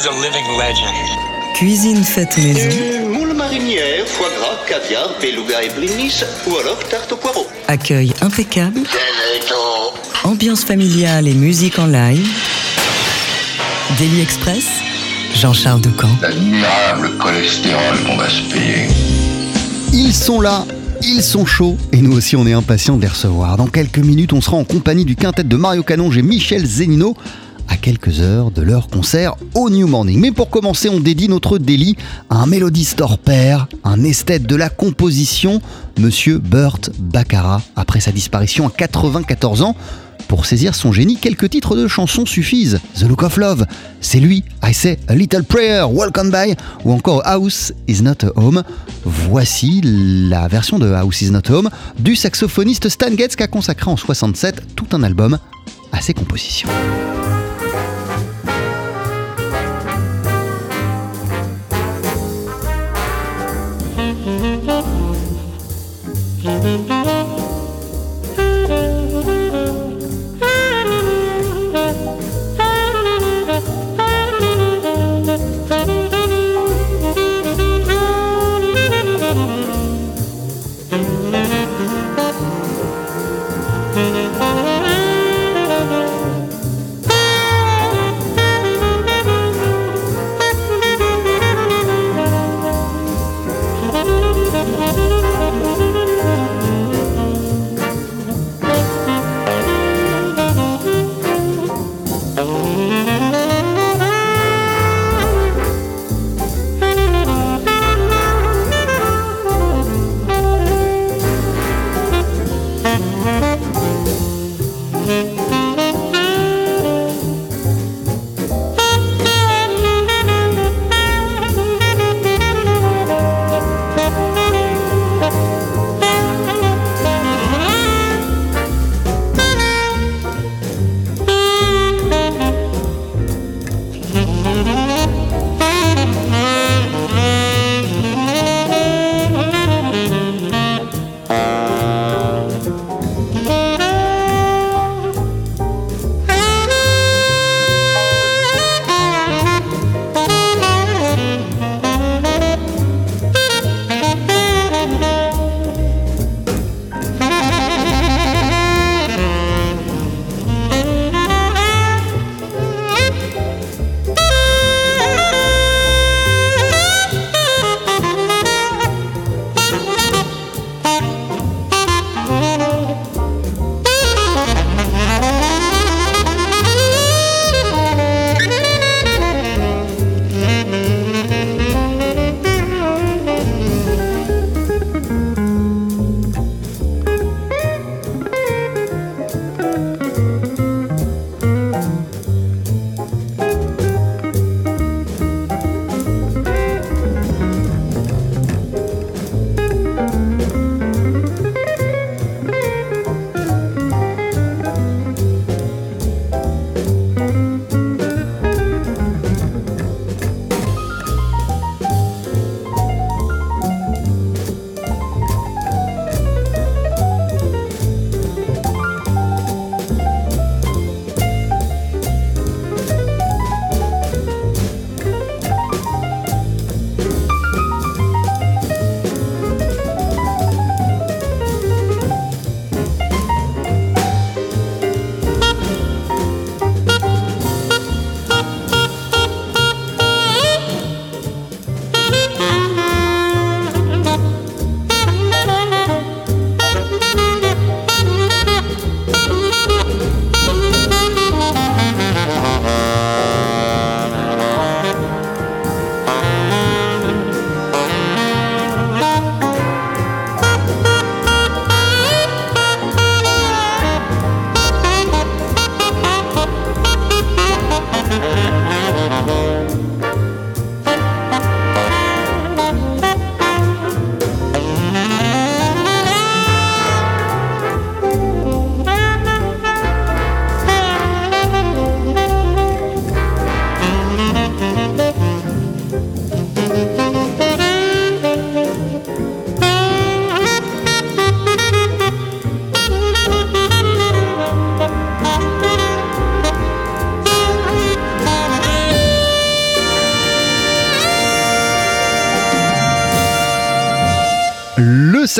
is a living legend. Cuisine faite maison. Moule marinière, foie gras, caviar, beluga et blinis, ou alors tarte au poireau. Accueil impeccable. Ambiance familiale et musique en live. Daily Express. Jean-Charles Ducamp. L'admirable cholestérol qu'on va se payer. Ils sont là, ils sont chauds et nous aussi on est impatients de les recevoir. Dans quelques minutes, on sera en compagnie du quintet de Mario Canonge et Michel Zenino à quelques heures de leur concert au New Morning. Mais pour commencer, on dédie notre délit à un mélodiste hors un esthète de la composition, monsieur Burt Baccarat. Après sa disparition à 94 ans, pour saisir son génie, quelques titres de chansons suffisent. The Look of Love, c'est lui, I Say a Little Prayer, Welcome By, ou encore House is Not a Home. Voici la version de House is Not Home du saxophoniste Stan Getz qui a consacré en 67 tout un album à ses compositions.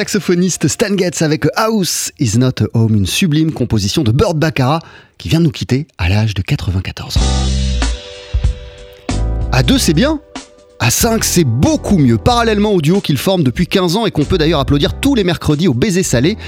Saxophoniste Stan Getz avec House is not a home, une sublime composition de Bird Baccarat qui vient de nous quitter à l'âge de 94 ans. À deux, c'est bien. À 5, c'est beaucoup mieux. Parallèlement au duo qu'ils forment depuis 15 ans et qu'on peut d'ailleurs applaudir tous les mercredis au baiser salé,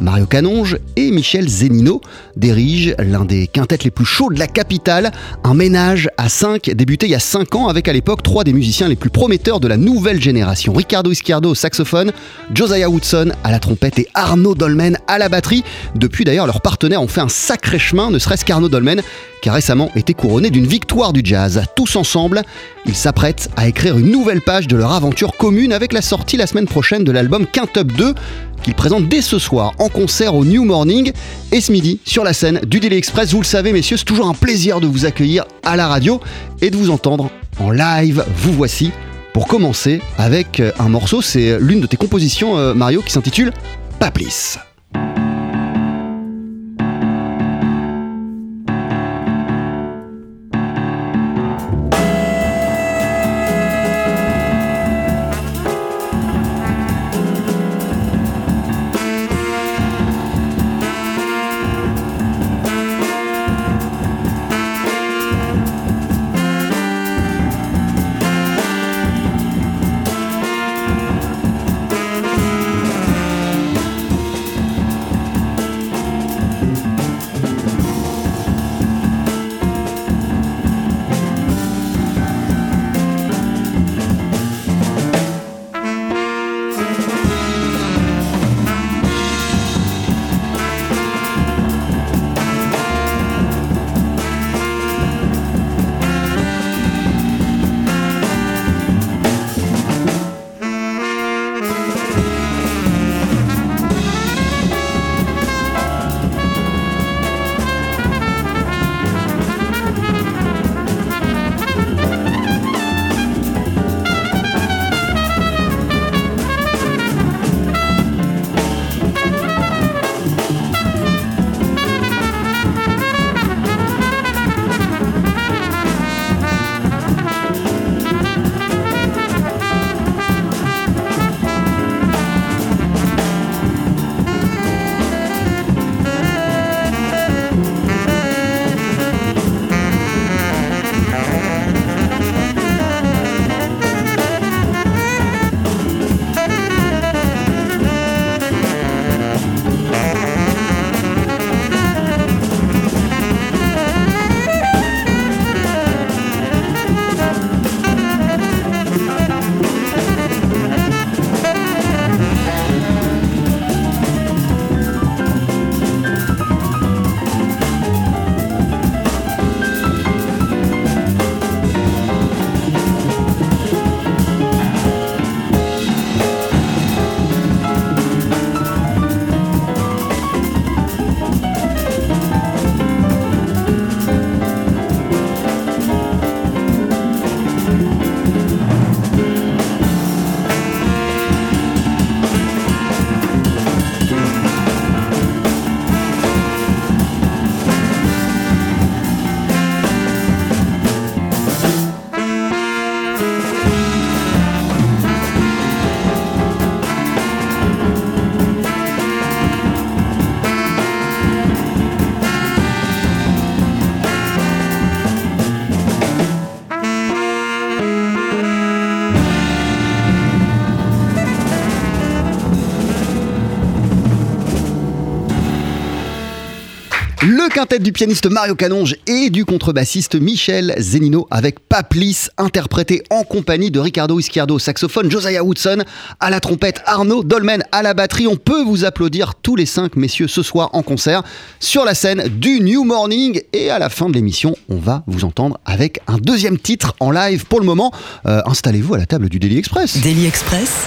Mario Canonge et Michel Zenino dirigent l'un des quintets les plus chauds de la capitale, un ménage à 5 débuté il y a 5 ans avec à l'époque trois des musiciens les plus prometteurs de la nouvelle génération. Ricardo Ischiardo au saxophone, Josiah Woodson à la trompette et Arnaud Dolmen à la batterie. Depuis d'ailleurs, leurs partenaires ont fait un sacré chemin, ne serait-ce qu'Arnaud Dolmen qui a récemment été couronné d'une victoire du jazz. Tous ensemble, ils s'apprêtent à écrire une nouvelle page de leur aventure commune avec la sortie la semaine prochaine de l'album Quintup 2 qu'ils présentent dès ce soir en concert au New Morning et ce midi sur la scène du Daily Express. Vous le savez messieurs, c'est toujours un plaisir de vous accueillir à la radio et de vous entendre en live. Vous voici pour commencer avec un morceau, c'est l'une de tes compositions euh, Mario qui s'intitule Paplis. Quintette du pianiste Mario Canonge et du contrebassiste Michel Zenino avec Paplis, interprété en compagnie de Ricardo Ischiardo saxophone, Josiah Woodson à la trompette, Arnaud Dolmen à la batterie. On peut vous applaudir tous les cinq messieurs ce soir en concert sur la scène du New Morning et à la fin de l'émission, on va vous entendre avec un deuxième titre en live pour le moment. Euh, installez-vous à la table du Daily Express. Daily Express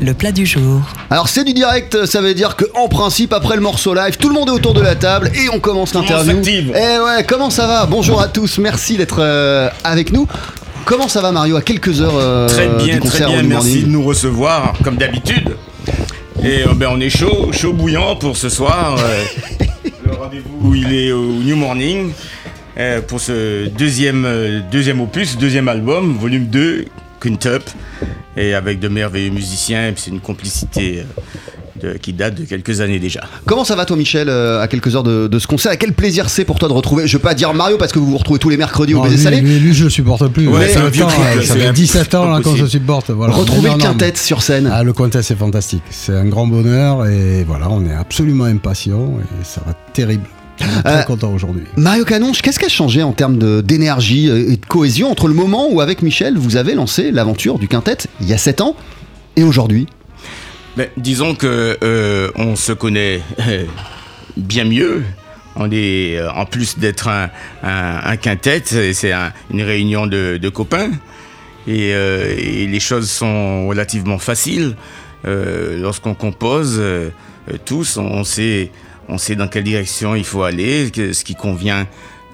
le plat du jour. Alors c'est du direct, ça veut dire que en principe après le morceau live, tout le monde est autour de la table et on commence l'interview. Et eh ouais, comment ça va? Bonjour à tous, merci d'être euh, avec nous. Comment ça va Mario? À quelques heures euh, Très bien, du concert très bien, merci de nous recevoir comme d'habitude. Et euh, ben, on est chaud, chaud bouillant pour ce soir. le rendez-vous il est au New Morning pour ce deuxième, deuxième opus, deuxième album, volume 2, Quintup. et avec de merveilleux musiciens. C'est une complicité euh, de- qui date de quelques années déjà. Comment ça va toi Michel euh, à quelques heures de, de ce concert quel plaisir c'est pour toi de retrouver, je veux pas dire Mario parce que vous vous retrouvez tous les mercredis au Non, baiser lui, salé, lui, lui, je le supporte plus. Ouais, Ça c'est un fait vieux longtemps, couple, Ça c'est fait un- 17 ans pas là, qu'on se possible. supporte. Voilà. retrouver le quintet sur scène. Ah, le quintet, c'est fantastique. C'est un grand bonheur et voilà, on est absolument impatient et ça va être terrible. On très Euh, content aujourd'hui. Mario Canonge, qu'est-ce qui a changé en termes de- d'énergie euh, et de cohésion entre le moment où avec Michel vous avez lancé l'aventure du quintet il y a 7 ans et aujourd'hui? Ben, disons que euh, on se connaît euh, bien mieux. On est, euh, en plus d'être un, un, un quintet, c'est c'est un- une réunion de, de copains. Et, euh, et les choses sont relativement faciles. Euh, Lorsqu'on compose, tous, on sait, on sait dans quelle direction il faut aller, ce qui convient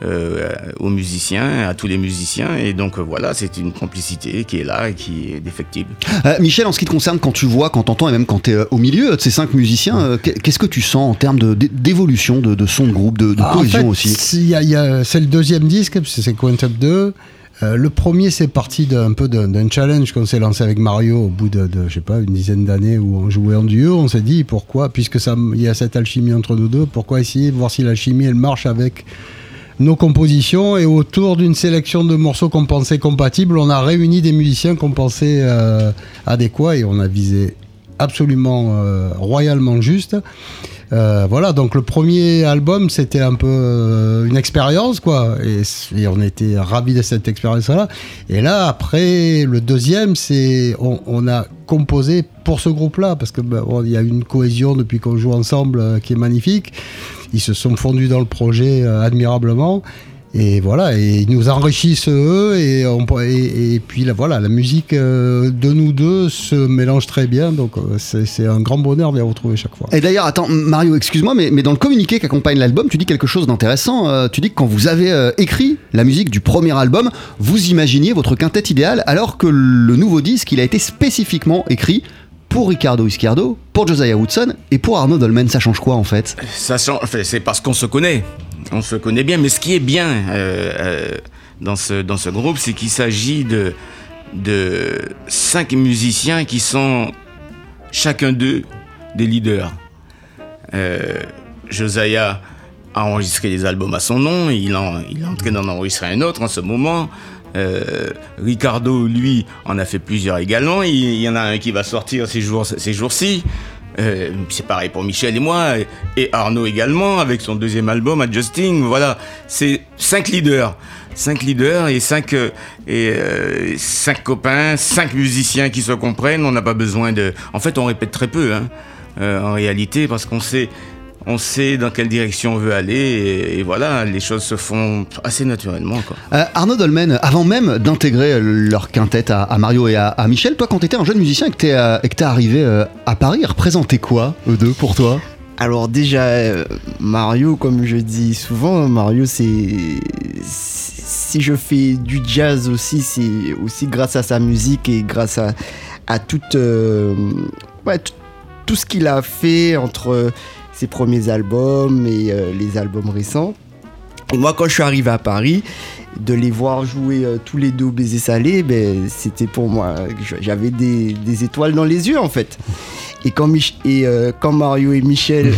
euh, aux musiciens, à tous les musiciens. Et donc euh, voilà, c'est une complicité qui est là et qui est défectible. Euh, Michel, en ce qui te concerne, quand tu vois, quand t'entends et même quand tu es au milieu de ces cinq musiciens, qu'est- qu'est-ce que tu sens en termes d'évolution, de, de son de groupe, de, de Ah, en cohésion fait, aussi? c'est- il y a- il y a- C'est le deuxième disque, c'est Quintet 2. Euh, le premier, c'est parti d'un peu d'un challenge qu'on s'est lancé avec Mario au bout de, je sais pas, une dizaine d'années où on jouait en duo. On s'est dit pourquoi, puisque il y a cette alchimie entre nous deux, pourquoi essayer de voir si l'alchimie elle marche avec nos compositions et autour d'une sélection de morceaux qu'on pensait compatibles, on a réuni des musiciens qu'on pensait euh, adéquats et on a visé absolument euh, royalement juste. Euh, voilà, donc le premier album, c'était un peu euh, une expérience, quoi, et, on était ravis de cette expérience-là. Et là, après, le deuxième, c'est on, a composé pour ce groupe-là, parce que ben, bon, y a une cohésion depuis qu'on joue ensemble euh, qui est magnifique. Ils se sont fondus dans le projet admirablement. Et voilà, et ils nous enrichissent eux, et, puis là, voilà, la musique euh, de nous deux se mélange très bien, donc euh, c'est un grand bonheur de les retrouver chaque fois. Et d'ailleurs, attends, Mario, excuse-moi, mais, dans le communiqué qui accompagne l'album, tu dis quelque chose d'intéressant. Euh, tu dis que quand vous avez écrit la musique du premier album, vous imaginiez votre quintet idéal, alors que le nouveau disque, il a été spécifiquement écrit pour Ricardo Izquierdo, pour Josiah Woodson et pour Arnaud Dolmen. Ça change quoi en fait? Ça change- c'est parce qu'on se connaît. On se connaît bien. Mais ce qui est bien euh, euh, dans, ce, dans ce groupe, c'est qu'il s'agit de, de cinq musiciens qui sont chacun d'eux des leaders. Euh, Josiah a enregistré des albums à son nom. Il, en, il est en train d'en enregistrer un autre en ce moment. Euh, Ricardo, lui, en a fait plusieurs également. Il, y en a un qui va sortir ces jours- ces jours-ci. Euh, c'est pareil pour Michel et moi, et- Arnaud également, avec son deuxième album, Adjusting. Voilà, c'est cinq leaders. Cinq leaders et cinq, euh, et, cinq copains, cinq musiciens qui se comprennent. On n'a pas besoin de... En fait, on répète très peu, hein, en réalité, parce qu'on sait, on sait dans quelle direction on veut aller, et, et voilà, les choses se font assez naturellement. Quoi. Euh, Arnaud Dolmen, avant même d'intégrer euh, leur quintet à, à Mario et à, à Michel, toi quand t'étais un jeune musicien et que t'es euh, et que t'es arrivé euh, à Paris, ils représentaient quoi, eux deux, pour toi? Alors déjà, euh, Mario, comme je dis souvent, Mario, c'est... Si je fais du jazz aussi, c'est aussi grâce à sa musique et grâce à, à toute, euh, ouais, tout- tout ce qu'il a fait entre ses premiers albums et euh, les albums récents. Et moi, quand je suis arrivé à Paris, de les voir jouer euh, tous les deux au baiser salé, ben, c'était pour moi, j'avais des, des étoiles dans les yeux en fait. Et quand, Mich- et, euh, quand Mario et Michel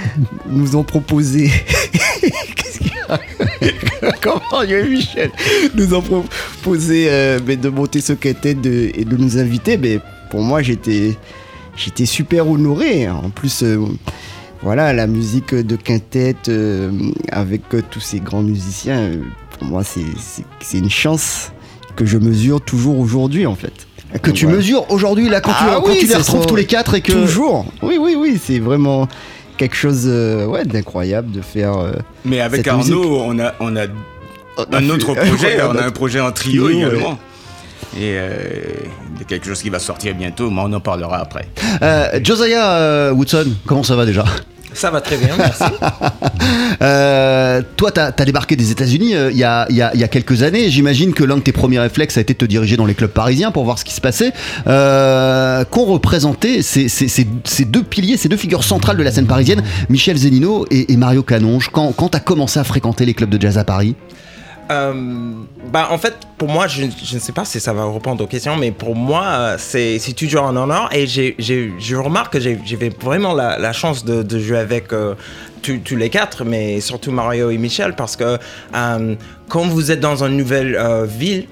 nous ont proposé. Qu'est-ce qu'il y a Quand Mario et Michel nous ont proposé euh, ben, de monter ce quintet de- et de nous inviter, ben, pour moi j'étais j'étais super honoré. En plus, euh, voilà, la musique de quintet euh, avec euh, tous ces grands musiciens, euh, pour moi c'est- une chance que je mesure toujours aujourd'hui en fait. Que tu Voilà. mesures aujourd'hui, là, quand tu, Ah quand oui, tu les retrouves tous les quatre et que. Toujours. Oui, oui, oui, c'est vraiment quelque chose euh, ouais, d'incroyable de faire. euh, Mais avec Cette Arnaud, musique. on a, on a on un fait- autre projet, Ouais, on a un projet en trio ouais. également. Et euh, il y a quelque chose qui va sortir bientôt, mais on en parlera après. Euh, Josiah euh, Woodson, comment ça va déjà? Ça va très bien, merci. Euh, Toi, t'as as débarqué des États-Unis euh, il y, a, quelques années. J'imagine que l'un de tes premiers réflexes a été de te diriger dans les clubs parisiens pour voir ce qui se passait. Euh, Qu'ont représenté ces, deux piliers, ces deux figures centrales de la scène parisienne, Michel Zenino et, Mario Canonge, quand, quand t'as commencé à fréquenter les clubs de jazz à Paris? Euh, bah, en fait, pour moi, je, ne sais pas si ça va répondre aux questions, mais pour moi, euh, c'est toujours un honneur. Et j'ai- je remarque que j'ai- vraiment la, chance de, jouer avec euh, tous les quatre, mais surtout Mario et Michel, parce que euh, quand vous êtes dans une nouvelle ville,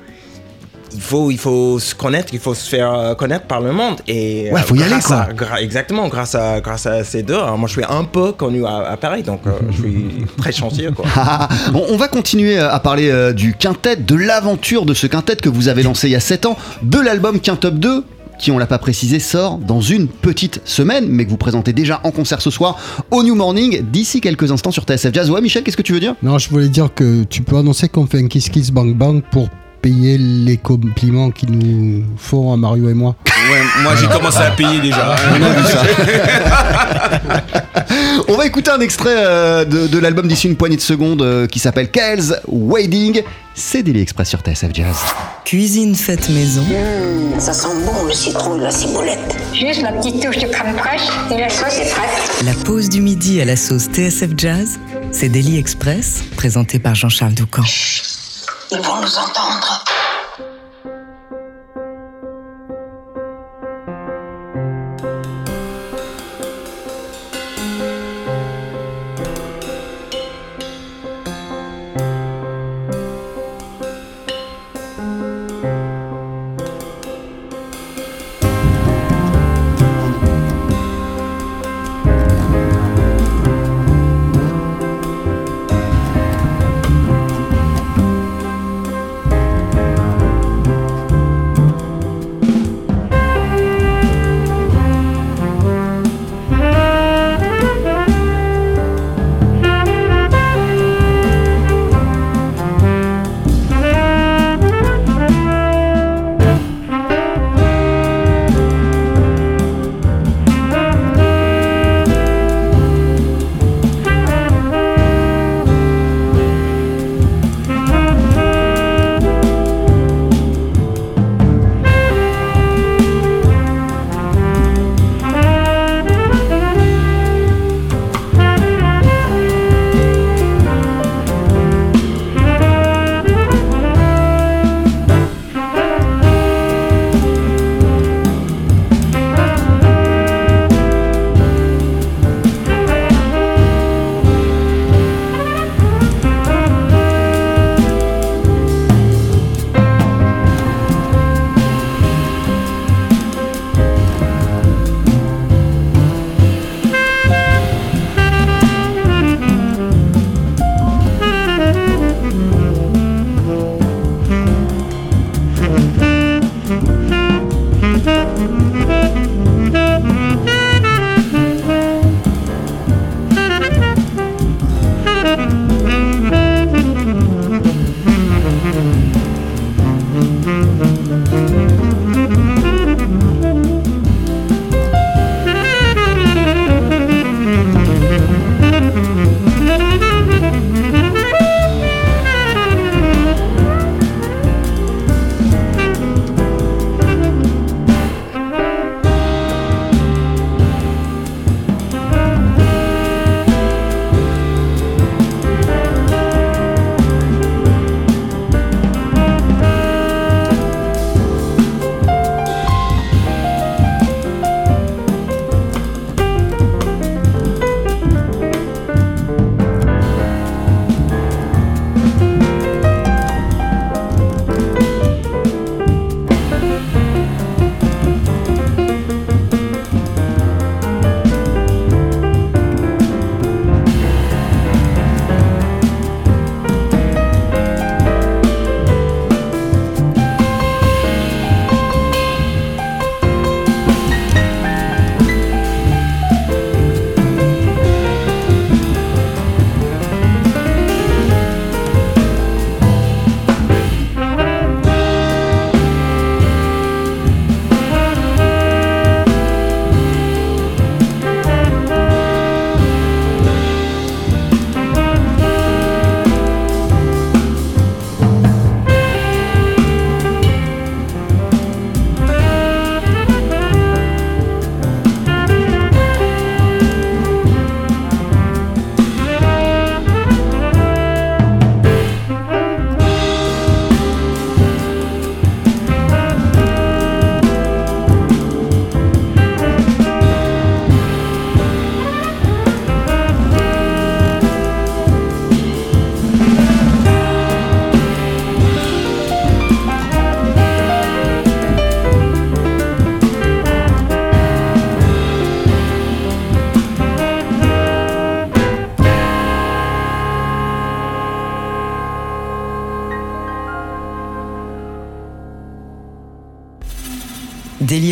il faut, il faut se connaître, il faut se faire euh, connaître par le monde. Et, Ouais, faut y aller, grâce quoi. à- gra- exactement, grâce à, grâce à ces deux. hein, moi, je suis un peu connu à, à Paris, donc euh, je suis très chanceux. Quoi. Ah, bon, on va continuer à parler euh, du quintet, de l'aventure de ce quintet que vous avez lancé il y a 7 ans, de l'album Quintop 2 qui, on l'a pas précisé, sort dans une petite semaine, mais que vous présentez déjà en concert ce soir au New Morning d'ici quelques instants sur TSF Jazz. Ouais, Michel, qu'est-ce que tu veux dire? Non, je voulais dire que tu peux annoncer qu'on fait un Kiss Kiss Bang Bang pour payer les compliments qu'ils nous font à Mario et moi. Ouais, moi j'ai commencé à payer déjà. On va écouter un extrait euh, de, de l'album d'ici une poignée de secondes euh, qui s'appelle Kale's Wading. C'est Daily Express sur TSF Jazz. Cuisine faite maison. Ça sent bon le citron de la ciboulette. Juste la petite touche de crème fraîche et la sauce est prête. La pause du midi à la sauce TSF Jazz. C'est Daily Express, présenté par Jean-Charles Doucan. Ils vont nous entendre.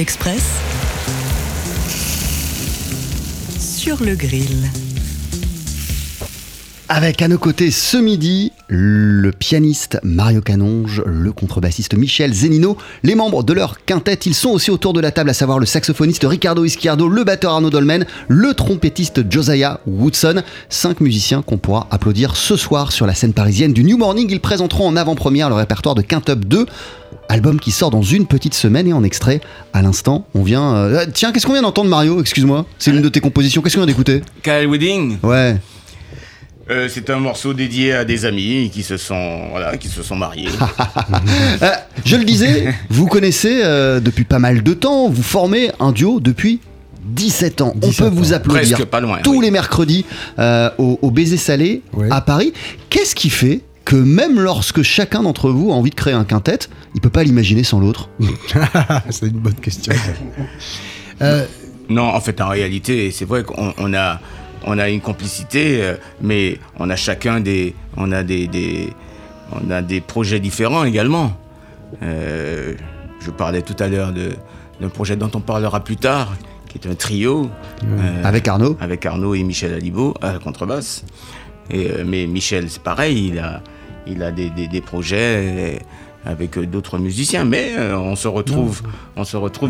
Express sur le grill. Avec à nos côtés ce midi le pianiste Mario Canonge, le contrebassiste Michel Zenino, les membres de leur quintette. Ils sont aussi autour de la table, à savoir le saxophoniste Ricardo Ischiardo, le batteur Arnaud Dolmen, le trompettiste Josiah Woodson. Cinq musiciens qu'on pourra applaudir ce soir sur la scène parisienne du New Morning. Ils présenteront en avant-première le répertoire de Quintup 2 album qui sort dans une petite semaine et en extrait à l'instant on vient euh, tiens qu'est-ce qu'on vient d'entendre Mario excuse-moi c'est l'une de tes compositions qu'est-ce qu'on vient d'écouter? Kyle Wedding ouais Euh, c'est un morceau dédié à des amis qui se sont, voilà, qui se sont mariés. Euh, je le disais, vous connaissez euh, depuis pas mal de temps, vous formez un duo depuis 17 ans. 17 On peut vous applaudir Presque pas loin, tous oui. les mercredis euh, au, au Baiser Salé Oui. à Paris. Qu'est-ce qui fait que même lorsque chacun d'entre vous a envie de créer un quintet, il peut pas l'imaginer sans l'autre C'est une bonne question. Euh, Non, en fait, en réalité, c'est vrai qu'on on a, on a une complicité, euh, mais on a chacun des, on a des, des- on a des projets différents également. Euh, je parlais tout à l'heure de- d'un projet dont on parlera plus tard, qui est un trio. euh, Avec Arnaud avec Arnaud et Michel Alibo à la contrebasse. Et, mais Michel, c'est pareil, il a, il a des, projets avec d'autres musiciens. Mais euh, on se retrouve,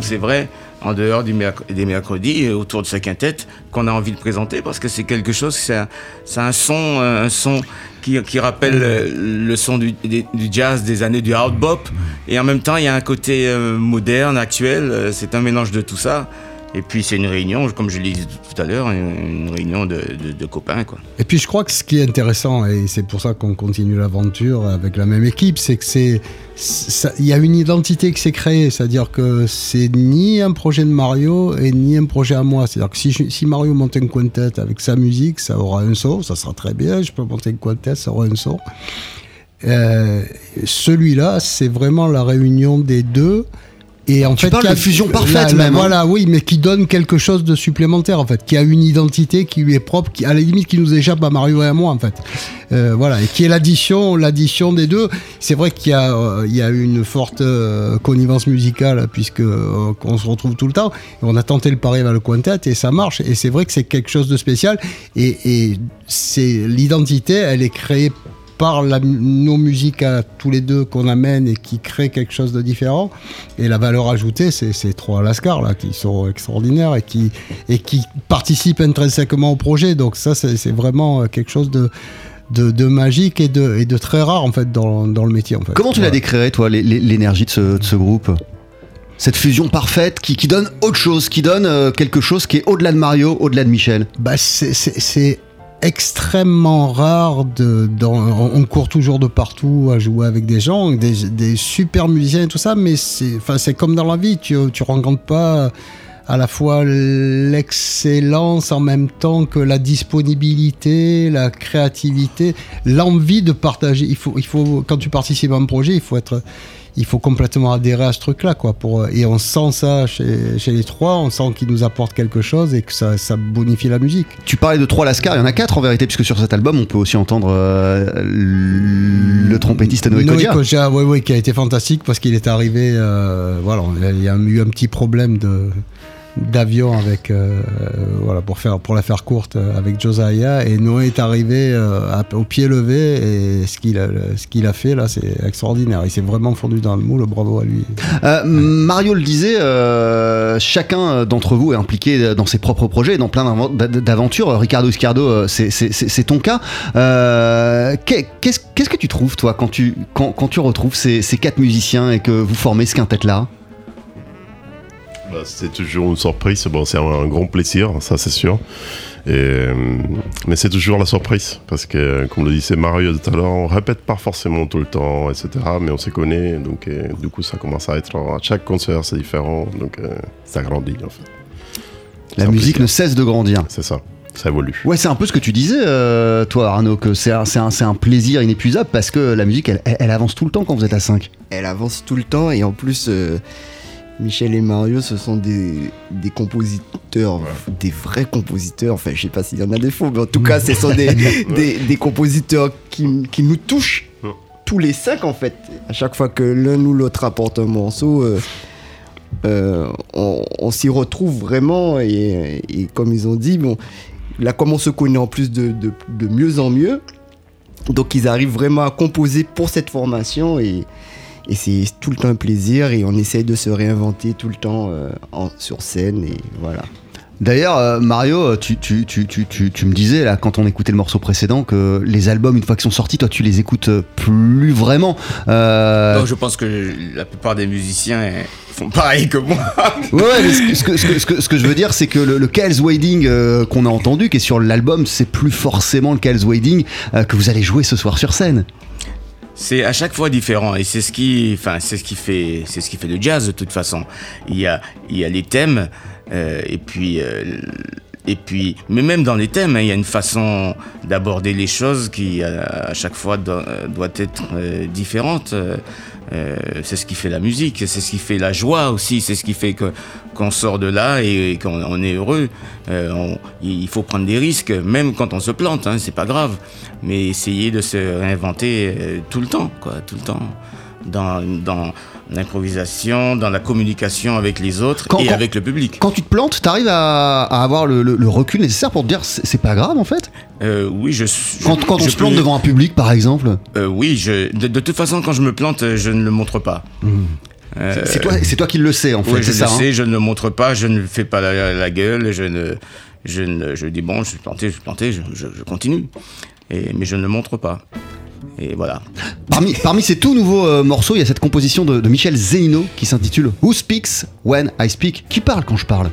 c'est vrai, en dehors des mercredis, euh, autour de ce quintet qu'on a envie de présenter parce que c'est quelque chose, c'est un, son, euh, un son qui, rappelle le son du, jazz des années du hard bop. Et en même temps, il y a un côté moderne, actuel. C'est un mélange de tout ça. Et puis c'est une réunion, comme je l'ai dit tout à l'heure, une, réunion de, copains. Quoi. Et puis je crois que ce qui est intéressant, et c'est pour ça qu'on continue l'aventure avec la même équipe, c'est que c'est il y a une identité qui s'est créée, c'est-à-dire que c'est ni un projet de Mario et ni un projet à moi. C'est-à-dire que si Mario monte un quintet avec sa musique, ça aura un son, ça sera très bien. Je peux monter un quintet, ça aura un son. Euh, Celui-là, c'est vraiment la réunion des deux. Et en Tu fait, parles de fusion parfaite la- même, hein. Voilà, oui, mais qui donne quelque chose de supplémentaire en fait, qui a une identité qui lui est propre, qui à la limite qui nous échappe à Mario et à moi en fait. Euh, voilà, et qui est l'addition, l'addition des deux. C'est vrai qu'il y a, euh, il y a une forte euh, connivence musicale puisque euh, qu'on se retrouve tout le temps. On a tenté le pari avec le quintet et ça marche. Et c'est vrai que c'est quelque chose de spécial. Et, et c'est l'identité, elle est créée par la, nos musiques à tous les deux qu'on amène et qui créent quelque chose de différent. Et la valeur ajoutée, c'est ces trois Lascar là qui sont extraordinaires et qui, et qui participent intrinsèquement au projet. Donc ça, c'est vraiment euh, quelque chose de, de, de magique et de, et de très rare en fait dans, dans le métier. En fait. Comment tu la Voilà. décrirais, toi, l'é- l'é- l'énergie de ce, de ce groupe? Cette fusion parfaite qui, qui donne autre chose, qui donne euh, quelque chose qui est au-delà de Mario, au-delà de Michel? Bah, c'est extrêmement rare. De, on court toujours de partout à jouer avec des gens, des, des super musiciens et tout ça, mais c'est enfin, c'est comme dans la vie, tu tu rencontres pas à la fois l'excellence en même temps que la disponibilité, la créativité, l'envie de partager. Il faut, il faut, quand tu participes à un projet, il faut être, il faut complètement adhérer à ce truc-là, quoi. Pour, et on sent ça chez, chez les trois, on sent qu'ils nous apportent quelque chose et que ça, ça bonifie la musique. Tu parlais de trois Lascar, il y en a quatre en vérité, puisque sur cet album, on peut aussi entendre euh, le trompettiste Noé Noé Kodia. Kodia, oui, oui, qui a été fantastique parce qu'il est arrivé, euh, voilà, il y a eu un petit problème de d'avion avec euh, voilà pour faire pour la faire courte euh, avec Josiah. Et Noé est arrivé euh, au pied levé et ce qu'il a ce qu'il a fait là c'est extraordinaire. Il s'est vraiment fondu dans le moule. Bravo à lui. Mario le disait, chacun d'entre vous est impliqué dans ses propres projets, dans plein d'aventures. Ricardo Iscardo, c'est- ton cas. Qu'est- Qu'est-ce que tu trouves, toi, quand tu, quand, quand tu retrouves ces, ces quatre musiciens et que vous formez ce quintet-là Bah, c'est toujours une surprise. Bon, c'est un, grand plaisir, ça c'est sûr. Et, euh, mais c'est toujours la surprise parce que, comme le disait Mario tout à l'heure, on répète pas forcément tout le temps, etc. Mais on se connaît, donc du coup, ça commence à être à chaque concert, c'est différent, donc euh, ça grandit en fait. La musique plaisir. ne cesse de grandir. C'est ça, ça évolue. Ouais, c'est un peu ce que tu disais, euh, toi, Arnaud, que c'est un, c'est un- c'est un plaisir inépuisable parce que la musique, elle, elle- elle avance tout le temps quand vous êtes à 5. Elle avance tout le temps et en plus, euh, Michel et Mario, ce sont des, des compositeurs, des vrais compositeurs. Enfin, je sais pas s'il y en a des faux, mais en tout cas, ce sont des, des, des compositeurs qui, qui nous touchent tous les cinq en fait. À chaque fois que l'un ou l'autre apporte un morceau, euh, euh, on, on s'y retrouve vraiment et, et comme ils ont dit, bon, là comme on se connaît en plus de, de, de mieux en mieux, donc ils arrivent vraiment à composer pour cette formation et, et c'est tout le temps un plaisir et on essaye de se réinventer tout le temps euh, en- sur scène et voilà. D'ailleurs, euh, Mario, tu, tu, tu, tu, tu, tu me disais là quand on écoutait le morceau précédent que les albums une fois qu'ils sont sortis, toi tu les écoutes euh, plus vraiment. Euh, Donc, je pense que la plupart des musiciens eh, font pareil que moi. Ouais, mais ce, que, ce que- ce que- ce que- ce que je veux dire, c'est que le, le Kyle's Wading euh, qu'on a entendu, qui est sur l'album, c'est plus forcément le Kyle's Wading euh, que vous allez jouer ce soir sur scène. C'est à chaque fois différent et c'est ce qui, enfin, c'est ce qui fait, c'est ce qui fait le jazz de toute façon. Il y a, il y a les thèmes euh, et puis, euh, et puis, mais même dans les thèmes, hein, il y a une façon d'aborder les choses qui euh, à chaque fois doit, être différente. Euh, c'est ce qui fait la musique, c'est ce qui fait la joie aussi, c'est ce qui fait que qu'on sort de là et, qu'on on est heureux. Euh, il faut prendre des risques, même quand on se plante, hein, c'est pas grave. Mais essayer de se réinventer euh, tout le temps, quoi, tout le temps, dans, dans l'improvisation, dans la communication avec les autres Quand- et quand- avec le public. Quand tu te plantes, t'arrives à, à avoir le, le- le recul nécessaire pour te dire c'est pas grave en fait? Euh, oui, je. je- Quand, quand on je se plante peux- devant un public par exemple? Euh, oui, je, de, de toute façon, quand je me plante, euh, je ne le montre pas. Euh, C'est- toi, c'est toi qui le sais en fait, Oui, je le hein? sais, je ne le montre pas, je ne fais pas la, la gueule, je ne, je ne, je dis bon, je suis planté, je suis planté, je, je- je continue. Et, mais je ne le montre pas. Et voilà. Parmi, parmi ces tout nouveaux euh, morceaux, il y a cette composition de, de Michel Zeinino qui s'intitule Who Speaks When I Speak. Qui parle quand je parle?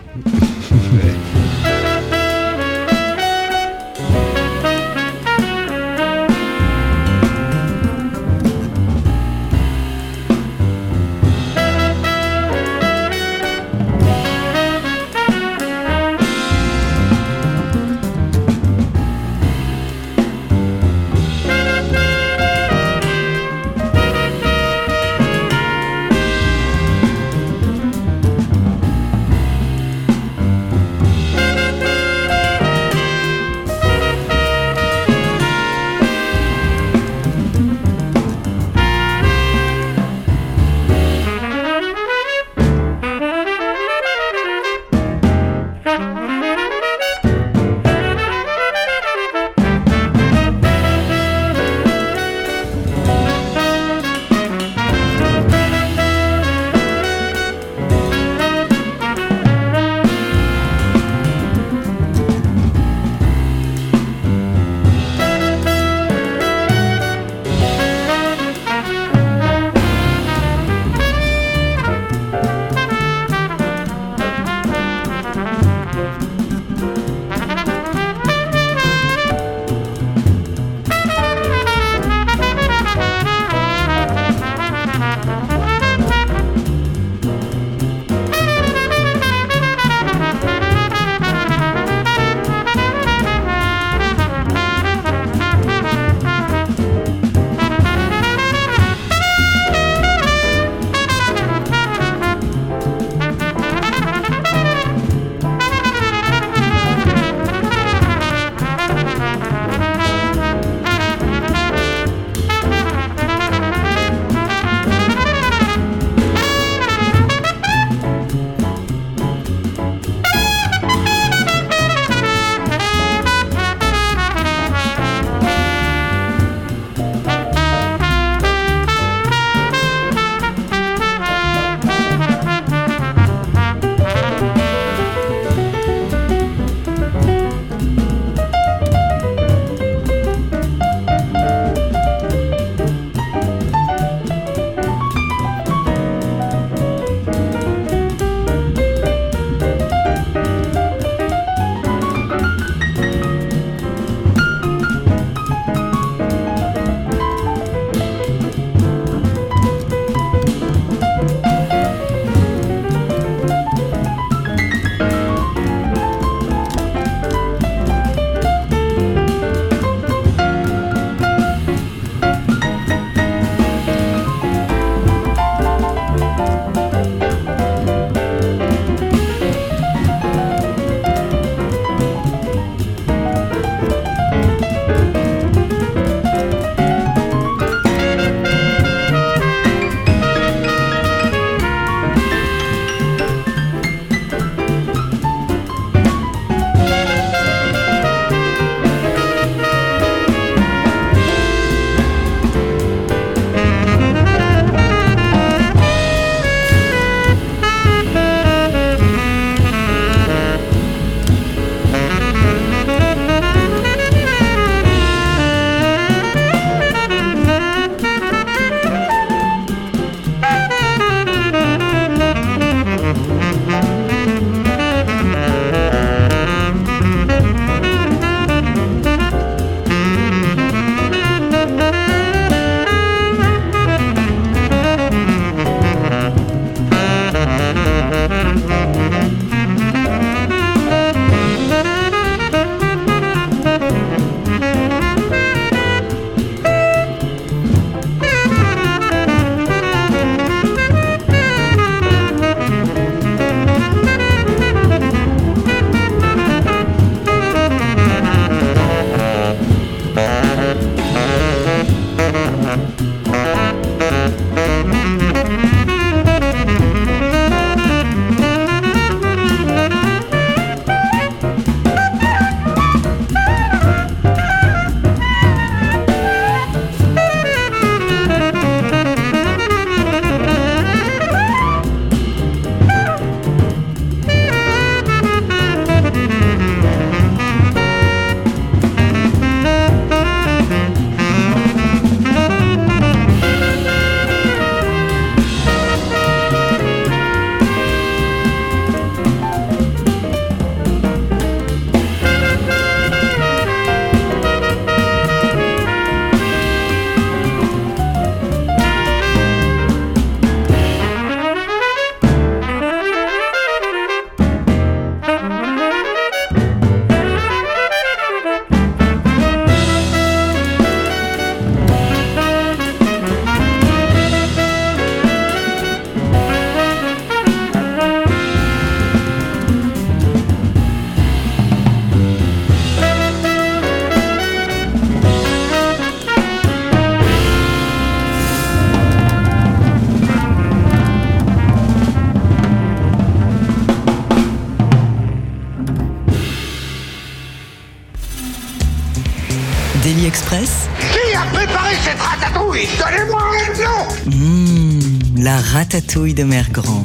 De.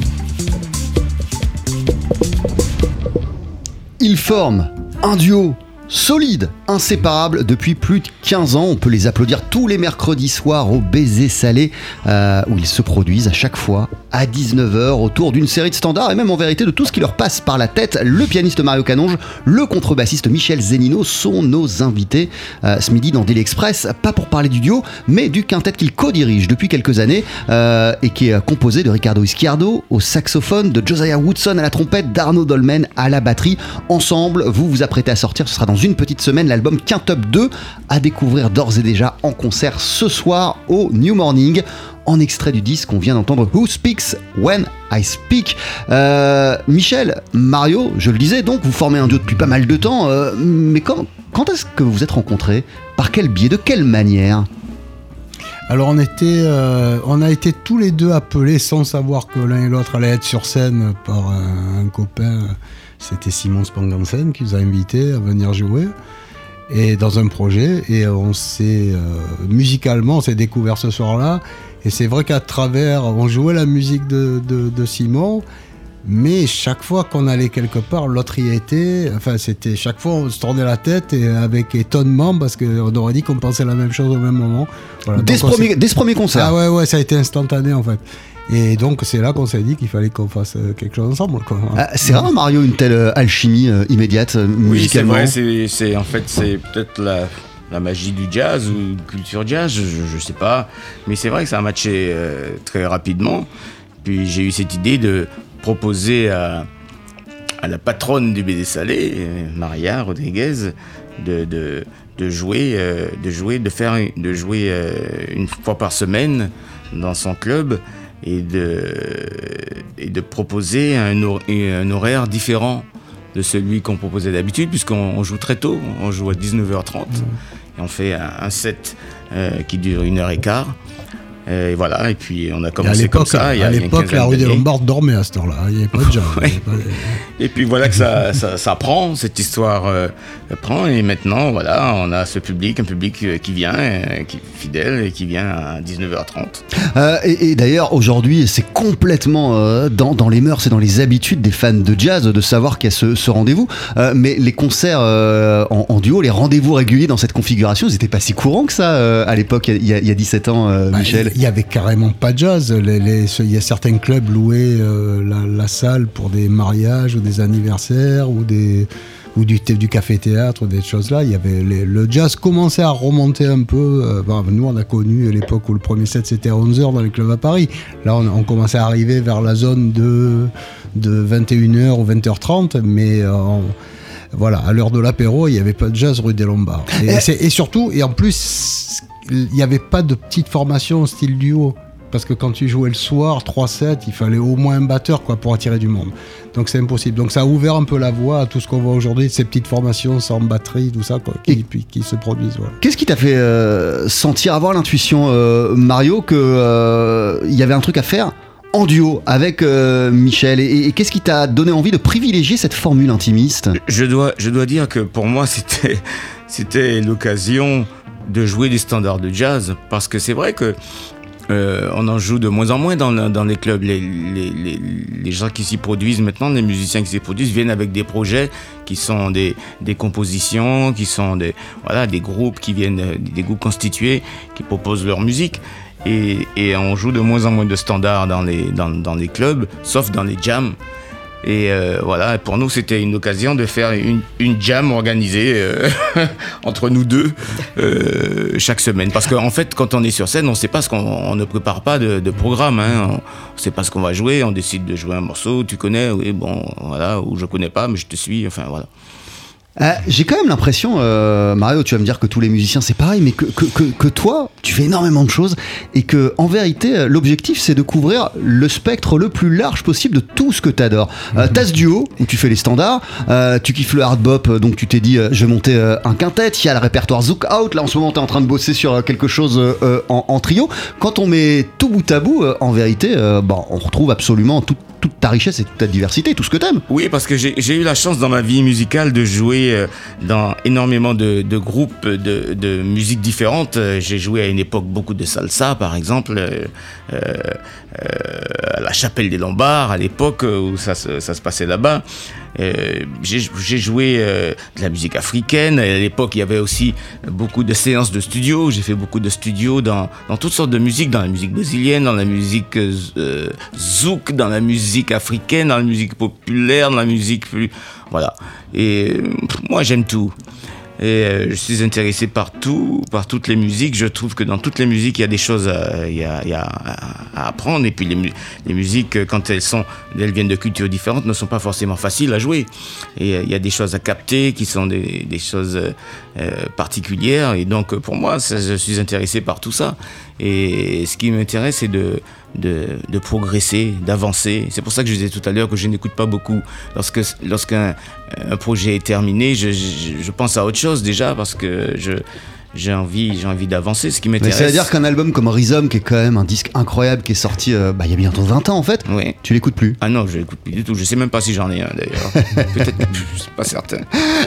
Ils forment un duo solide, inséparable depuis plus de 15 ans. On peut les applaudir tous les mercredis soirs au Baiser Salé, euh, où ils se produisent à chaque fois à 19h autour d'une série de standards et même en vérité de tout ce qui leur passe par la tête. Le pianiste Mario Canonge, le contrebassiste Michel Zenino sont nos invités euh, ce midi dans Daily Express, pas pour parler du duo, mais du quintet qu'ils co-dirigent depuis quelques années euh, et qui est composé de Ricardo Ischiardo au saxophone, de Josiah Woodson à la trompette, d'Arnaud Dolmen à la batterie. Ensemble, vous vous apprêtez à sortir, ce sera dans une petite semaine, l'album Quintup 2 à découvrir d'ores et déjà en concert ce soir au New Morning en extrait du disque, on vient d'entendre Who Speaks When I Speak. Euh, Michel, Mario, je le disais, donc vous formez un duo depuis pas mal de temps, euh, mais quand, est-ce que vous vous êtes rencontrés? Par quel biais? De quelle manière? Alors euh, on a été tous les deux appelés sans savoir que l'un et l'autre allaient être sur scène par un, copain. C'était Simon Spangansen qui nous a invités à venir jouer. Et dans un projet et on s'est musicalement on s'est découvert ce soir-là et c'est vrai qu'à travers on jouait la musique de, de- de Simon mais chaque fois qu'on allait quelque part l'autre y était enfin c'était chaque fois on se tournait la tête et avec étonnement parce qu'on aurait dit qu'on pensait la même chose au même moment Voilà, Dès ce premier- dès ce premier concert. ah ouais ouais ça a été instantané en fait et donc c'est là qu'on s'est dit qu'il fallait qu'on fasse euh, quelque chose ensemble. Ah, C'est rare, Mario, une telle euh, alchimie euh, immédiate euh, Oui, c'est musicalement vrai, c'est, c'est- en fait c'est peut-être la, la magie du jazz ou culture jazz, je, je sais pas. Mais c'est vrai que ça a matché euh, très rapidement. Puis j'ai eu cette idée de proposer à, la patronne du BD Salé, euh, Maria Rodriguez, euh, de jouer, de faire, de jouer une fois par semaine dans son club et de, proposer un horaire différent de celui qu'on proposait d'habitude, puisqu'on on joue très tôt, on joue à 19h30, et on fait un, un set euh, qui dure une heure et quart. Euh, Et voilà, et puis on a commencé comme ça. à l'époque, la rue des. Lombards dormait à cette heure-là. Il n'y avait pas de pas de- Et puis voilà que ça, ça, ça prend, cette histoire euh, prend. Et maintenant, voilà, on a ce public, un public euh, qui vient, qui est fidèle et qui vient à 19h30. Euh, et et d'ailleurs, aujourd'hui, c'est complètement euh, dans, dans les mœurs et dans les habitudes des fans de jazz de savoir qu'il y a ce, ce rendez-vous. Euh, mais les concerts euh, en, en duo, les rendez-vous réguliers dans cette configuration, ils n'étaient pas si courants que ça euh, à l'époque, il y, a- il y a 17 ans, euh, Bah, Michel. Il y avait carrément pas de jazz. Les- les- ce- Il y a certains clubs louaient euh, la, la salle pour des mariages ou des anniversaires ou des ou du, thé- du café-théâtre, des choses là. Il y avait les- le jazz commençait à remonter un peu. euh, bon, nous, on a connu l'époque où le premier set c'était à 11h dans les clubs à Paris. Là, on, on commençait à arriver vers la zone de, de 21h ou 20h30, mais euh, on- voilà, à l'heure de l'apéro, il n'y avait pas de jazz rue des Lombards. Et, et surtout, et en plus, il n'y avait pas de petite formation style duo. Parce que quand tu jouais le soir, 3-7, il fallait au moins un batteur quoi, pour attirer du monde. Donc c'est impossible. Donc ça a ouvert un peu la voie à tout ce qu'on voit aujourd'hui, ces petites formations sans batterie, tout ça, quoi, qui, puis- qui se produisent. voilà. Qu'est-ce qui t'a fait euh, sentir, avoir l'intuition, euh, Mario, qu'il y avait un truc à faire en duo avec euh, Michel? Et, et qu'est-ce qui t'a donné envie de privilégier cette formule intimiste? Je dois, je dois dire que pour moi, c'était, c'était l'occasion de jouer des standards de jazz. Parce que c'est vrai que euh, on en joue de moins en moins dans, dans les clubs. Les, les, les, les gens qui s'y produisent maintenant, les musiciens qui s'y produisent, viennent avec des projets qui sont des, des compositions, qui sont des, voilà, des groupes qui viennent, des groupes constitués, qui proposent leur musique. Et, et on joue de moins en moins de standards dans les, dans, dans les clubs, sauf dans les jams. Et euh, voilà, pour nous, c'était une occasion de faire une, une jam organisée euh, entre nous deux euh, chaque semaine. Parce qu'en fait, quand on est sur scène, on sait pas ce qu'on on ne prépare pas de, de programme. Hein. On, on sait pas ce qu'on va jouer. On décide de jouer un morceau. Tu connais, oui, bon, voilà, ou je connais pas, mais je te suis. Enfin, voilà. Euh, J'ai quand même l'impression, euh, Mario, tu vas me dire que tous les musiciens c'est pareil, mais que, que, que, que toi, tu fais énormément de choses et que en vérité, euh, l'objectif c'est de couvrir le spectre le plus large possible de tout ce que tu adores. Euh, T'as ce duo où tu fais les standards, tu kiffes le hard bop, donc tu t'es dit je vais monter un quintet. Il y a le répertoire Zouk Out. Là en ce moment, tu es en train de bosser sur quelque chose en, en trio. Quand on met tout bout à bout, en vérité, bon, on retrouve absolument tout toute ta richesse et toute ta diversité, tout ce que t'aimes. Oui, parce que j'ai eu la chance dans ma vie musicale de jouer euh, dans énormément de, groupes de, de musique différentes. Euh, J'ai joué à une époque beaucoup de salsa, par exemple, euh, à la Chapelle des Lombards, à l'époque euh, où ça, se- passait là-bas. Euh, J'ai joué euh, de la musique africaine. À l'époque, il y avait aussi beaucoup de séances de studio. J'ai fait beaucoup de studios dans, toutes sortes de musiques, dans la musique brésilienne, dans la musique euh, euh, zouk, dans la musique africaine, dans la musique populaire, dans la musique plus... Voilà. Et euh, moi, j'aime tout. Et euh, je suis intéressé par tout, par toutes les musiques. Je trouve que dans toutes les musiques, il y a des choses a à- apprendre. Et puis les, mu- les musiques, euh, quand elles sont, elles viennent de cultures différentes, ne sont pas forcément faciles à jouer. Et euh, il y a des choses à capter qui sont des, choses euh, euh, particulières. Et donc, euh, pour moi, je suis intéressé par tout ça. Et ce qui m'intéresse, c'est de, de, progresser, d'avancer. C'est pour ça que je disais tout à l'heure que je n'écoute pas beaucoup. Lorsque, lorsqu'un un projet est terminé, je, je pense à autre chose déjà parce que je, j'ai envie, j'ai envie d'avancer. Ce qui m'intéresse. ça veut dire qu'un album comme Rhizome, qui est quand même un disque incroyable, qui est sorti euh, bah, il y a bientôt 20 ans en fait, Oui. tu l'écoutes plus. Ah non, je l'écoute plus du tout. Je sais même pas si j'en ai un d'ailleurs. Peut-être, je suis pas certain.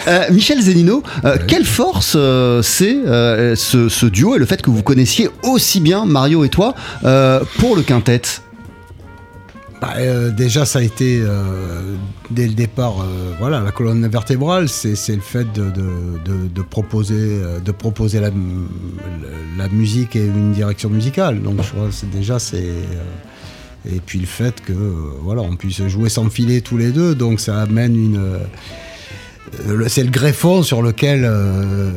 Euh, Michel Zenino, euh, quelle force euh, c'est euh, ce, ce duo et le fait que vous connaissiez aussi bien Mario et toi euh, pour le quintet? Bah, euh, déjà, ça a été euh, dès le départ, euh, voilà, la colonne vertébrale, c'est le fait de, proposer, de proposer la, musique et une direction musicale. Donc, je crois que déjà c'est et puis le fait que voilà, on puisse jouer sans filer tous les deux, donc ça amène une c'est le greffon sur lequel euh,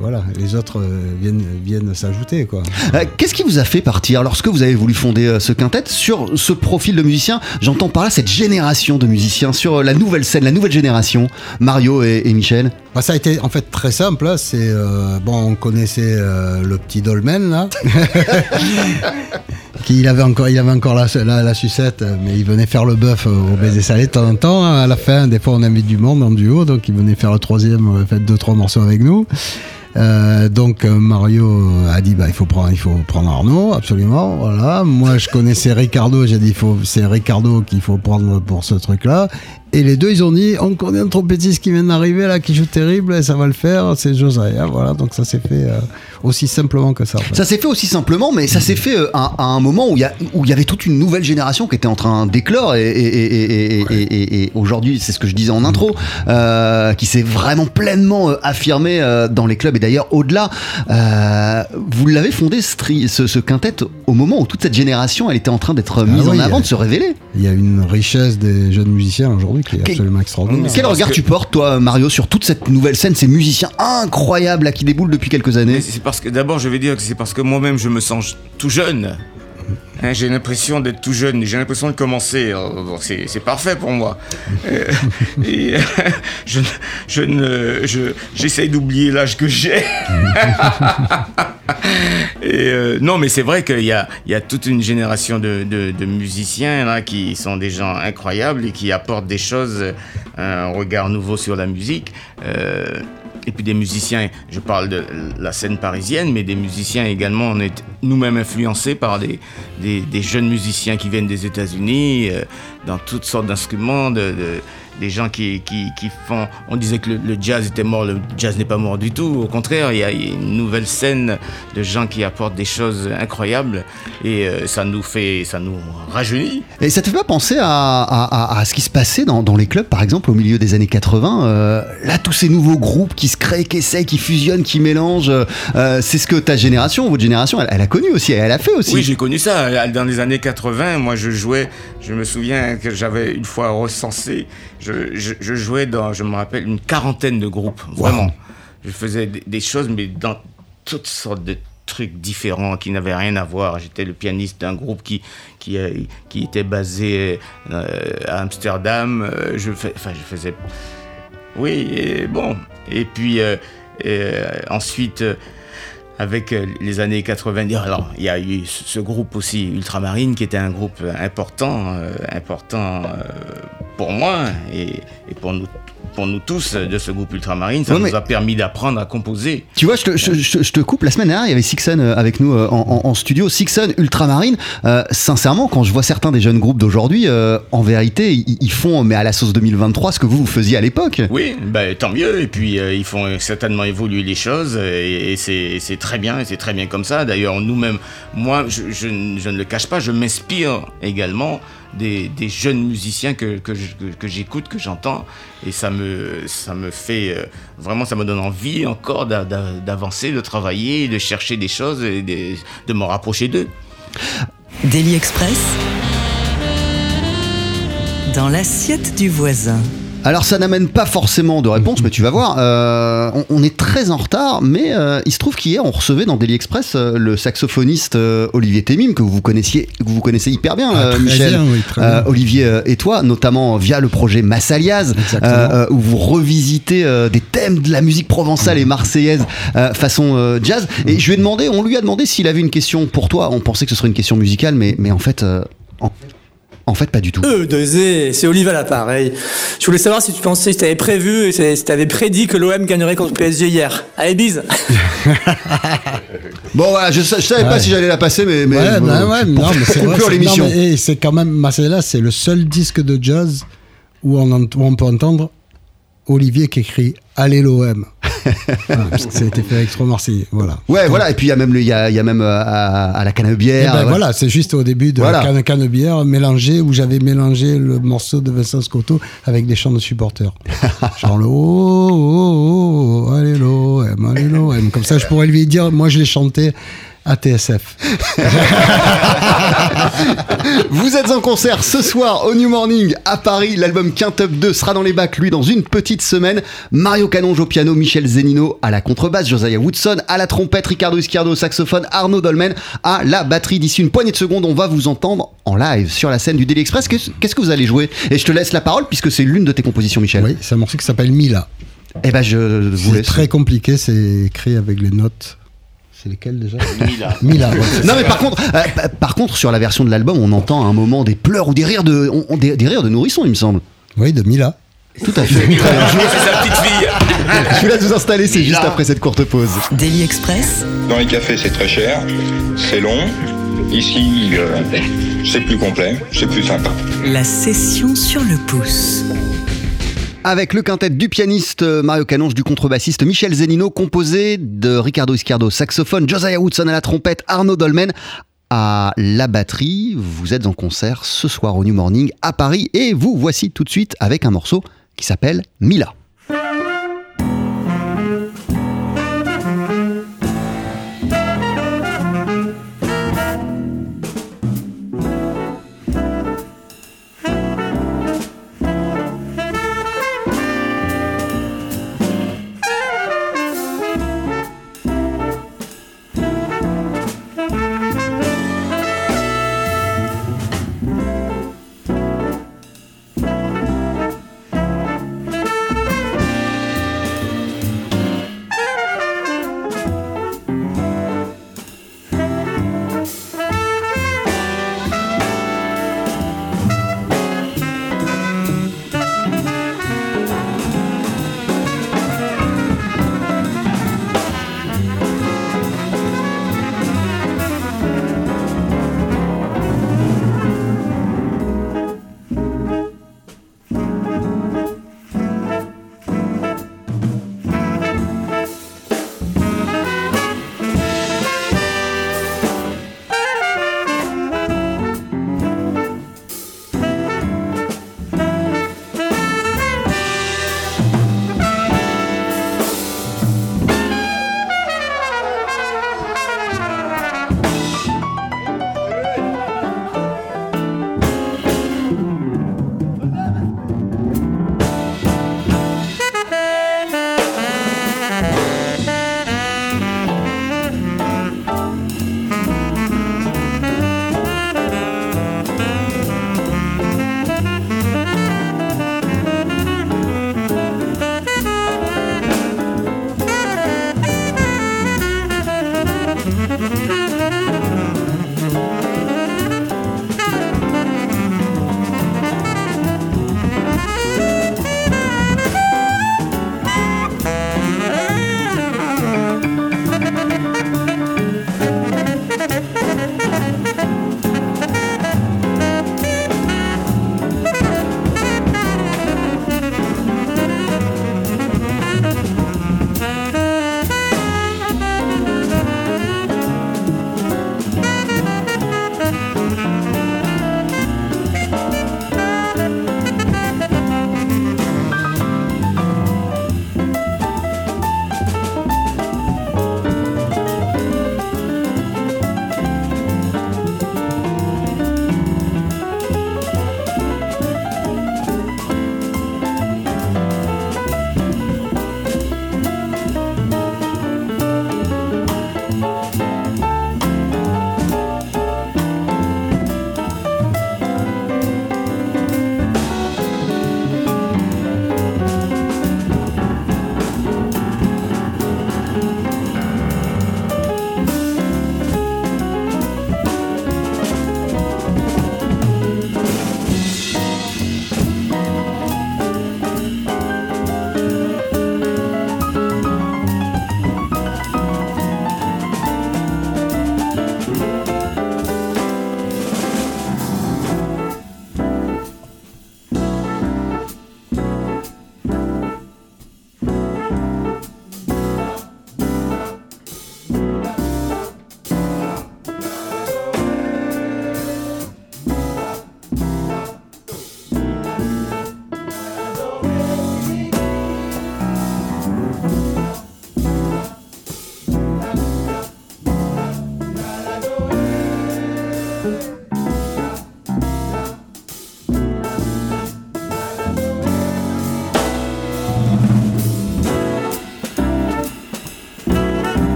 voilà les autres euh, viennent viennent s'ajouter quoi. Euh, Qu'est-ce qui vous a fait partir lorsque vous avez voulu fonder euh, ce quintet sur ce profil de musicien J'entends par là cette génération de musiciens sur euh, la nouvelle scène, la nouvelle génération, Mario et, et Michel. Bah, ça a été en fait très simple. là. C'est euh, bon, on connaissait euh, le petit dolmen là, qui il avait encore, il avait encore la, la, sucette, mais il venait faire le bœuf au baiser salé de temps en temps. hein. À la fin, des fois, on invite du monde en duo, donc il venait faire le troisième, euh, faire deux trois morceaux avec nous. Euh, donc euh, Mario a dit bah il faut prendre il faut prendre Arnaud absolument voilà moi je connaissais Ricardo j'ai dit c'est Ricardo qu'il faut prendre pour ce truc là et les deux ils ont dit on connaît un trompettiste qui vient d'arriver là qui joue terrible et ça va le faire c'est Josiah voilà donc ça s'est fait aussi simplement que ça en fait. Ça s'est fait aussi simplement, mais ça s'est fait euh, à, à un moment où il y, a- où il y avait toute une nouvelle génération qui était en train d'éclore et, et- et- et- et- et- et aujourd'hui, c'est ce que je disais en intro, euh, qui s'est vraiment pleinement euh, affirmé euh, dans les clubs et d'ailleurs au-delà. Euh, vous l'avez fondé ce, tri- ce- ce quintet au moment où toute cette génération, elle était en train d'être mise Ah oui, en avant, de se révéler. il y a une richesse des jeunes musiciens aujourd'hui qui est Quel- absolument extraordinaire Quel regard que- tu portes, toi, Mario, sur toute cette nouvelle scène, ces musiciens incroyables là, qui déboulent depuis quelques années parce que d'abord, je vais dire que c'est parce que moi-même, je me sens tout jeune. Hein, j'ai l'impression d'être tout jeune, j'ai l'impression de commencer. Bon, c'est, parfait pour moi. Euh, je, je j'essaye d'oublier l'âge que j'ai. euh, non, mais c'est vrai qu'il y a, il y a toute une génération de, de- de musiciens là qui sont des gens incroyables et qui apportent des choses, euh, un regard nouveau sur la musique. Et puis des musiciens, je parle de la scène parisienne, mais des musiciens également, on est nous-mêmes influencés par des, jeunes musiciens qui viennent des États-Unis, euh, dans toutes sortes d'instruments, des gens qui, qui, qui font... On disait que le, le jazz était mort, le jazz n'est pas mort du tout, au contraire, il y a une nouvelle scène de gens qui apportent des choses incroyables, et euh, ça nous fait, ça nous rajeunit. Et ça te fait pas penser à, à- à- à ce qui se passait dans, dans les clubs, par exemple, au milieu des années 80 euh, Là, tous ces nouveaux groupes qui se créent, qui essayent, qui fusionnent, qui mélangent, euh, c'est ce que ta génération, votre génération, elle, elle a connu aussi, elle a fait aussi. Oui, j'ai connu ça. Dans les années 80, moi, je jouais, je me souviens que j'avais une fois recensé, je, je- je jouais dans, je me rappelle, une quarantaine de groupes, vraiment. Je faisais des, des choses, mais dans toutes sortes de trucs différents qui n'avaient rien à voir. J'étais le pianiste d'un groupe qui, qui, euh, qui était basé euh, à Amsterdam. Euh, Je, fais- enfin, je faisais... Oui, et bon. Et puis, euh, ensuite... avec euh, les années 90. Alors, il y a eu ce ce groupe aussi, Ultramarine, qui était un groupe important, euh, important euh, pour moi et, et pour nous, pour nous tous de ce groupe ultramarine. Ça nous a permis d'apprendre à composer. Tu vois, je te, je- je- je te coupe. La semaine dernière, il y avait Sixon euh, avec nous euh, en, en- en studio. Sixon, Ultramarine. Euh, sincèrement, quand je vois certains des jeunes groupes d'aujourd'hui, euh, en vérité, ils, ils font, mais à la sauce 2023, ce que vous, vous faisiez à l'époque. Oui, ben, tant mieux. Et puis, euh, ils font certainement évoluer les choses. euh, Et, et c'est très bien. Et c'est très bien comme ça. D'ailleurs, nous-mêmes, moi, je ne le cache pas, je m'inspire également des, jeunes musiciens que, j'écoute, que j'entends. Et ça me, ça me fait euh, vraiment, ça me donne envie encore d'a- d'a- d'avancer, de travailler, de chercher des choses de, de me rapprocher d'eux. Daily Express dans l'assiette du voisin. Alors ça n'amène pas forcément de réponse, mais tu vas voir. euh, on, on est très en retard, mais euh, il se trouve qu'hier on recevait dans Daily Express euh, le saxophoniste euh, Olivier Temim que vous connaissiez, que vous connaissez hyper bien, Ah, euh, Michel. bien, oui, très Euh, bien. Olivier et toi, notamment via le projet euh, euh, où vous revisitez euh, des thèmes de la musique provençale et marseillaise euh, façon euh, jazz. Et je lui ai demandé, on lui a demandé s'il avait une question pour toi. On pensait que ce serait une question musicale, mais, mais en fait, euh, en, en fait pas du tout. E, 2 c'est Olive à l'appareil. Je voulais savoir si tu pensais, si t'avais prévu, et si t'avais prédit que l'OM gagnerait contre le PSG hier. Allez, bise Bon voilà, je, je savais pas si j'allais la passer, mais, mais ouais, bah ouais, pour non, mais conclure c'est- l'émission. non, mais, eh, c'est quand même Marcella, c'est le seul disque de jazz où on, ent- où on peut entendre Olivier qui écrit Allez l'OM. Voilà, ça a été fait avec Trois Marseillais. Voilà. Ouais, voilà, et puis il y a même, le- il y a, y a même euh, à, à la Et canebière. ben voilà, c'est juste au début de Voilà. Canne Canne Bière mélangé où j'avais mélangé le morceau de Vincent Scotto avec des chants de supporters. Genre le oh, oh, oh, oh, allez l'OM, allez l'OM. Comme ça, je pourrais lui dire, moi je l'ai chanté à TSF. Vous êtes en concert ce soir au New Morning à Paris. L'album Quintup 2 sera dans les bacs, lui, dans une petite semaine. Mario Canonge au piano, Michel Zenino à la contrebasse, Josiah Woodson à la trompette, Ricardo Iscardo au saxophone, Arnaud Dolmen à la batterie. D'ici une poignée de secondes, on va vous entendre en live sur la scène du Daily Express. Qu'est-ce que vous allez jouer? Et je te laisse la parole puisque c'est l'une de tes compositions, Michel. Oui, c'est un morceau qui s'appelle Mila. Eh ben, je vous C'est laisse. très compliqué, c'est écrit avec les notes. C'est lesquelles déjà Mila. Mila. ouais, Non mais par contre, euh, pa- par contre sur la version de l'album, on entend à un moment des pleurs ou des rires de, on- on- des, des rires de nourrissons, il me semble. Oui, de Mila. Tout à fait. C'est sa petite fille. Je vous laisse vous installer, c'est juste après cette courte pause. Daily Express Dans les cafés, c'est très cher, c'est long. Ici, euh, c'est plus complet, c'est plus sympa. La session sur le pouce. Avec le quintet du pianiste euh, Mario Canonge, du contrebassiste Michel Zenino, composé de Ricardo Iscardo saxophone, Josiah Woodson à la trompette, Arnaud Dolmen à la batterie. Vous êtes en concert ce soir au New Morning à Paris et vous voici tout de suite avec un morceau qui s'appelle Mila. Mila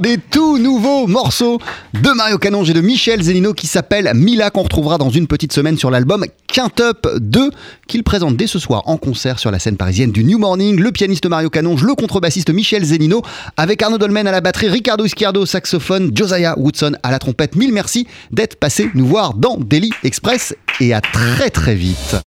des tout nouveaux morceaux de Mario Canonge et de Michel Zenino qui s'appelle Mila qu'on retrouvera dans une petite semaine sur l'album Quintup 2 qu'il présente dès ce soir en concert sur la scène parisienne du New Morning. Le pianiste Mario Canonge, le contrebassiste Michel Zenino avec Arnaud Dolmen à la batterie, Ricardo Izquierdo au saxophone, Josiah Woodson à la trompette. Mille merci d'être passé nous voir dans Daily Express et à très très vite.